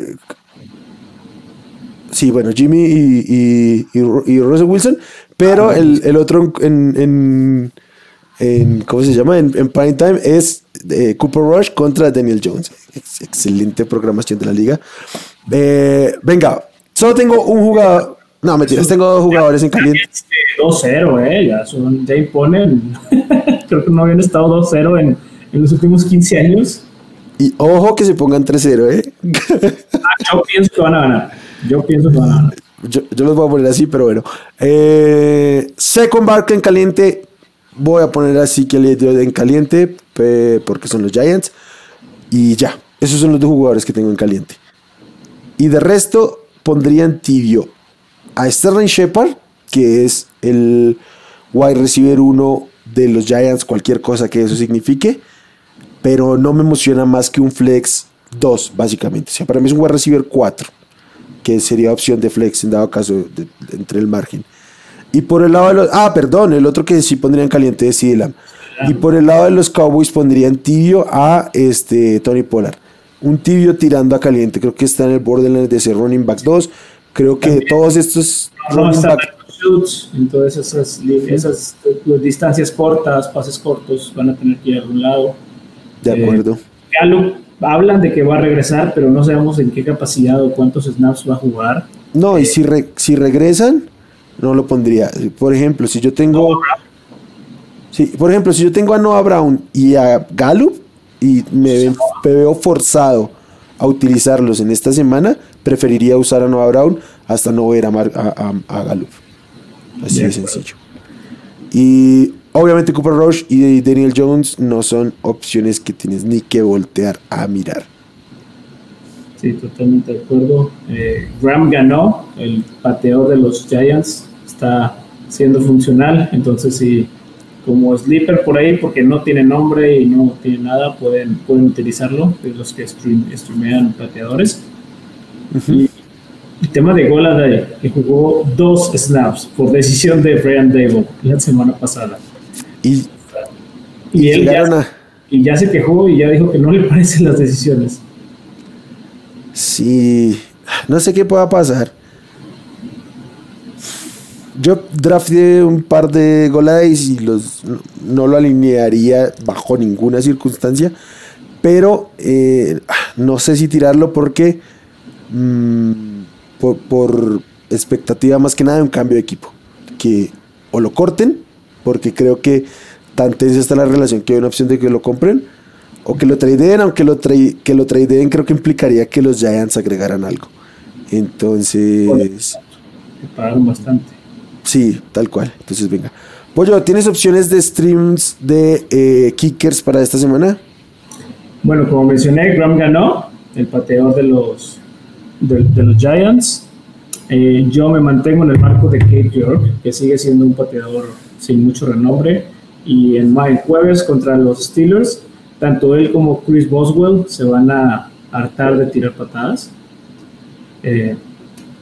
sí, bueno, Jimmy y, y, Russell Wilson, pero ah, el, otro en en ¿cómo se llama? En, prime time es eh, Cooper Rush contra Daniel Jones. excelente programación de la liga. Eh, venga, solo tengo un jugador. No, mentiras, tengo dos jugadores en caliente. 2-0, eh, ya, son, ya imponen. Creo que no habían estado 2-0 en, en, los últimos 15 años. Y ojo que se pongan 3-0, ¿eh? ah, yo pienso que van a ganar. Yo pienso que van a ganar. Yo, yo los voy a poner así, pero bueno. Eh, Second Bark en caliente, Voy a poner así que le en caliente porque son los Giants. Y ya, esos son los dos jugadores que tengo en caliente. Y de resto pondría en tibio a Sterling Shepard, que es el wide receiver 1 de los Giants, cualquier cosa que eso signifique. Pero no me emociona más que un flex 2, básicamente. O sea, para mí es un wide receiver 4, que sería opción de flex en dado caso entre el margen. Y por el lado de los. Ah, perdón, el otro que sí pondría en caliente es Sidelam. Y por el lado de los Cowboys pondría en tibio a este Tony Pollard. Un tibio tirando a caliente. Creo que está en el borderline de ese running back 2. Creo que todos estos running back. Entonces esas, esas distancias cortas, pases cortos, van a tener que ir a algún lado. De eh, acuerdo. hablan de que va a regresar, pero no sabemos en qué capacidad o cuántos snaps va a jugar. No, y eh, si, si regresan, no lo pondría. Por ejemplo, si yo tengo. Sí, por ejemplo, si yo tengo a Noah Brown y a Gallup y me, veo forzado a utilizarlos en esta semana, preferiría usar a Noah Brown hasta no ver a, a, a, Gallup. Así de, sencillo. Y obviamente Cooper Rush y Daniel Jones no son opciones que tienes ni que voltear a mirar. Sí, totalmente de acuerdo. Eh, Graham ganó, el pateador de los Giants, está siendo funcional, entonces sí, como sleeper por ahí, porque no tiene nombre y no tiene nada, pueden, pueden utilizarlo, de los que streamean pateadores. y el tema de Goladay, que jugó dos snaps por decisión de Brian Dable la semana pasada. Y, Y, él ya, y ya se quejó y ya dijo que no le *laughs* parecen las decisiones. Sí, no sé qué pueda pasar. Yo drafté un par de Golades y los no lo alinearía bajo ninguna circunstancia. Pero eh, no sé si tirarlo porque mm, por, expectativa más que nada de un cambio de equipo. Que o lo corten, porque creo que tan tensa está la relación que hay una opción de que lo compren, o que lo tradeen, aunque lo, tradeen creo que implicaría que los Giants agregaran algo. Entonces... Que pagan bastante. Sí, tal cual. Entonces, venga. Pollo, ¿tienes opciones de streams de eh, kickers para esta semana? Bueno, como mencioné, Graham ganó, el pateador de los, de, los Giants. Eh, yo me mantengo en el marco de Kate York, que sigue siendo un pateador sin mucho renombre. Y en el jueves contra los Steelers, tanto él como Chris Boswell se van a hartar de tirar patadas. Eh,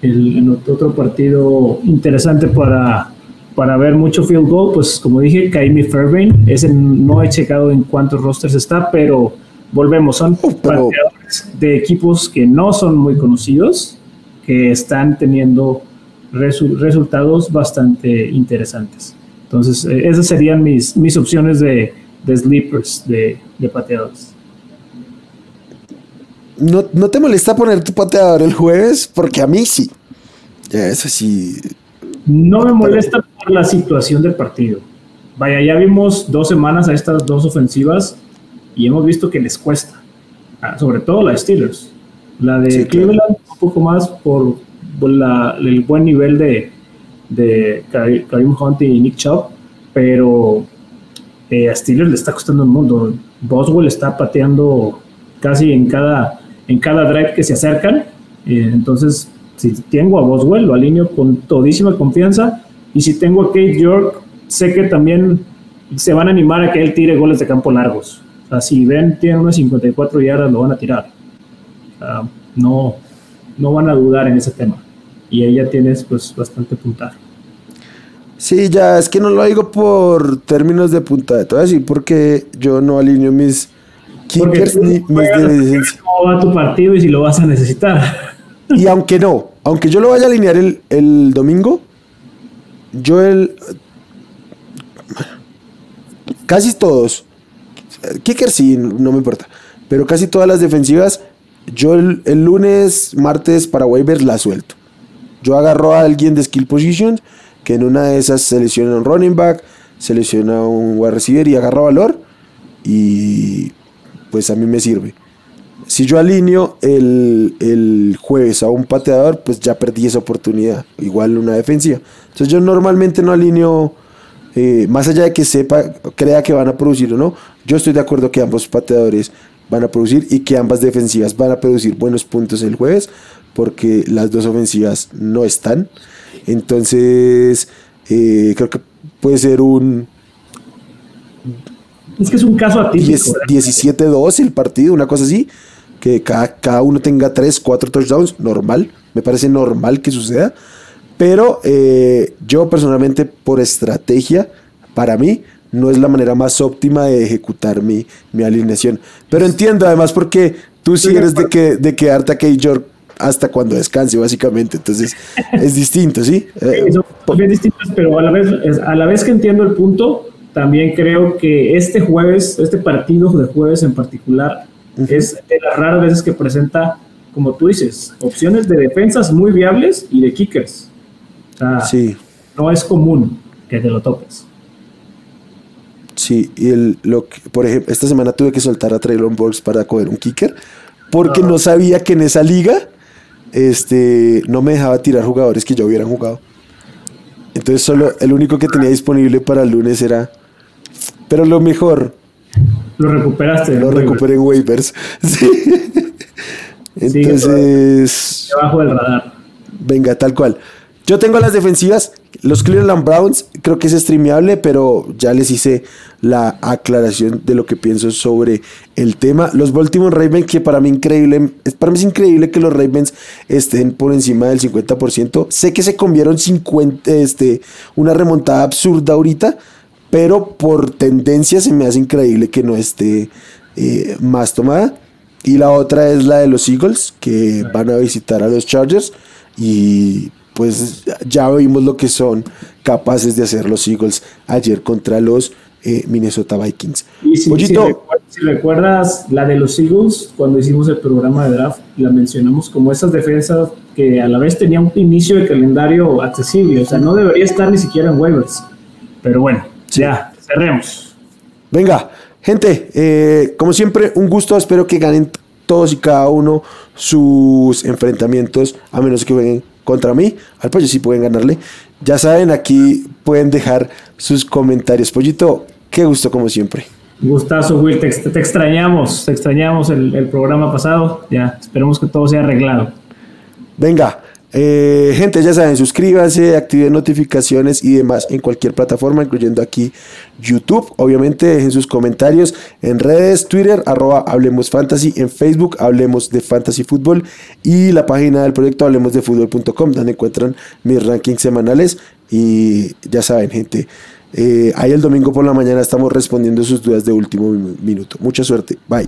en otro partido interesante para, para ver mucho field goal, pues como dije, Kaimi Fairbairn, ese no he checado en cuántos rosters está, pero volvemos, son oh, de equipos que no son muy conocidos, que están teniendo resultados bastante interesantes. Entonces, eh, esas serían mis, mis opciones de, de sleepers, de, de pateadores. ¿No, ¿No te molesta poner tu pateador el jueves? Porque a mí sí. Eso sí. No me molesta por la situación del partido. Vaya, ya vimos dos semanas a estas dos ofensivas y hemos visto que les cuesta. Ah, sobre todo la de Steelers. La de Cleveland un poco más por, el buen nivel de, de Karim Hunt y Nick Chubb, pero eh, a Steelers le está costando un mundo. Boswell está pateando casi en cada, en cada drive que se acercan. Eh, entonces, si tengo a Boswell, lo alineo con todísima confianza. Y si tengo a Kate York, sé que también se van a animar a que él tire goles de campo largos. O sea, si ven, tiene unas 54 yardas, lo van a tirar. no, no van a dudar en ese tema. Y ella tienes pues bastante puntaje. Sí, ya, es que no lo digo por términos de punta. Te voy a porque yo no alineo mis kickers ni mis ¿Cómo va tu partido y si lo vas a necesitar? Y aunque no, aunque yo lo vaya a alinear el, domingo, yo el. Casi todos. Kicker sí, no me importa. Pero casi todas las defensivas, yo el, lunes, martes para waivers la suelto. Yo agarro a alguien de skill positions que en una de esas selecciona un running back, selecciona un wide receiver y agarra valor. Y pues a mí me sirve. Si yo alineo el, jueves a un pateador, pues ya perdí esa oportunidad. Igual una defensiva. Entonces yo normalmente no alineo, eh, más allá de que sepa, crea que van a producir o no, yo estoy de acuerdo que ambos pateadores van a producir y que ambas defensivas van a producir buenos puntos el jueves, porque las dos ofensivas no están. Entonces, eh, creo que puede ser un es que es un caso atípico. 17-2 el partido, una cosa así que cada, cada uno tenga 3, 4 touchdowns, normal, me parece normal que suceda, pero eh, yo personalmente por estrategia, para mí, no es la manera más óptima de ejecutar mi, mi alineación. Pero entiendo además porque tú sí eres de, que, de quedarte a Kate York hasta cuando descanse, básicamente. Entonces, es distinto, ¿sí? sí son bien distintos, pero a la, vez, a la vez que entiendo el punto, también creo que este jueves, este partido de jueves en particular, es de las raras veces que presenta, como tú dices, opciones de defensas muy viables y de kickers. O sea, sí. no es común que te lo topes. Sí, y el, lo por ejemplo, esta semana tuve que soltar a Traylon Burks para coger un kicker porque no. sabía que en esa liga este, no me dejaba tirar jugadores que ya hubieran jugado. Entonces solo el único que tenía disponible para el lunes era... Pero lo mejor, lo recuperaste. Lo recuperé en waivers. *laughs* Entonces. debajo del radar. Venga, tal cual. Yo tengo las defensivas. Los Cleveland Browns creo que es streameable, pero ya les hice la aclaración de lo que pienso sobre el tema. Los Baltimore Ravens, que para mí increíble, para mí es increíble que los Ravens estén por encima del 50%. Sé que se comieron 50, este, una remontada absurda ahorita, pero por tendencia se me hace increíble que no esté eh, más tomada. Y la otra es la de los Eagles, que van a visitar a los Chargers. Y pues ya vimos lo que son capaces de hacer los Eagles ayer contra los eh, Minnesota Vikings. Y si, recuerdas, la de los Eagles, cuando hicimos el programa de draft, la mencionamos como esas defensas que a la vez tenían un inicio de calendario accesible, o sea, no debería estar ni siquiera en waivers. Pero bueno, ya, cerremos. Venga, gente, eh, como siempre, un gusto, espero que ganen todos y cada uno sus enfrentamientos, a menos que jueguen contra mí. Al pollo sí pueden ganarle. Ya saben, aquí pueden dejar sus comentarios. Pollito, Qué gusto como siempre. Gustazo, Will. Te, extrañamos, te extrañamos el, programa pasado. Ya, esperemos que todo sea arreglado. Venga, eh, gente, ya saben, suscríbanse, activen notificaciones y demás en cualquier plataforma, incluyendo aquí YouTube. Obviamente, dejen sus comentarios en redes, Twitter, arroba Hablemos Fantasy, en Facebook, Hablemos de Fantasy Fútbol y la página del proyecto Hablemos de Fútbol.com, donde encuentran mis rankings semanales. Y ya saben, gente. Eh, ahí el domingo por la mañana estamos respondiendo sus dudas de último minuto. Mucha suerte. Bye.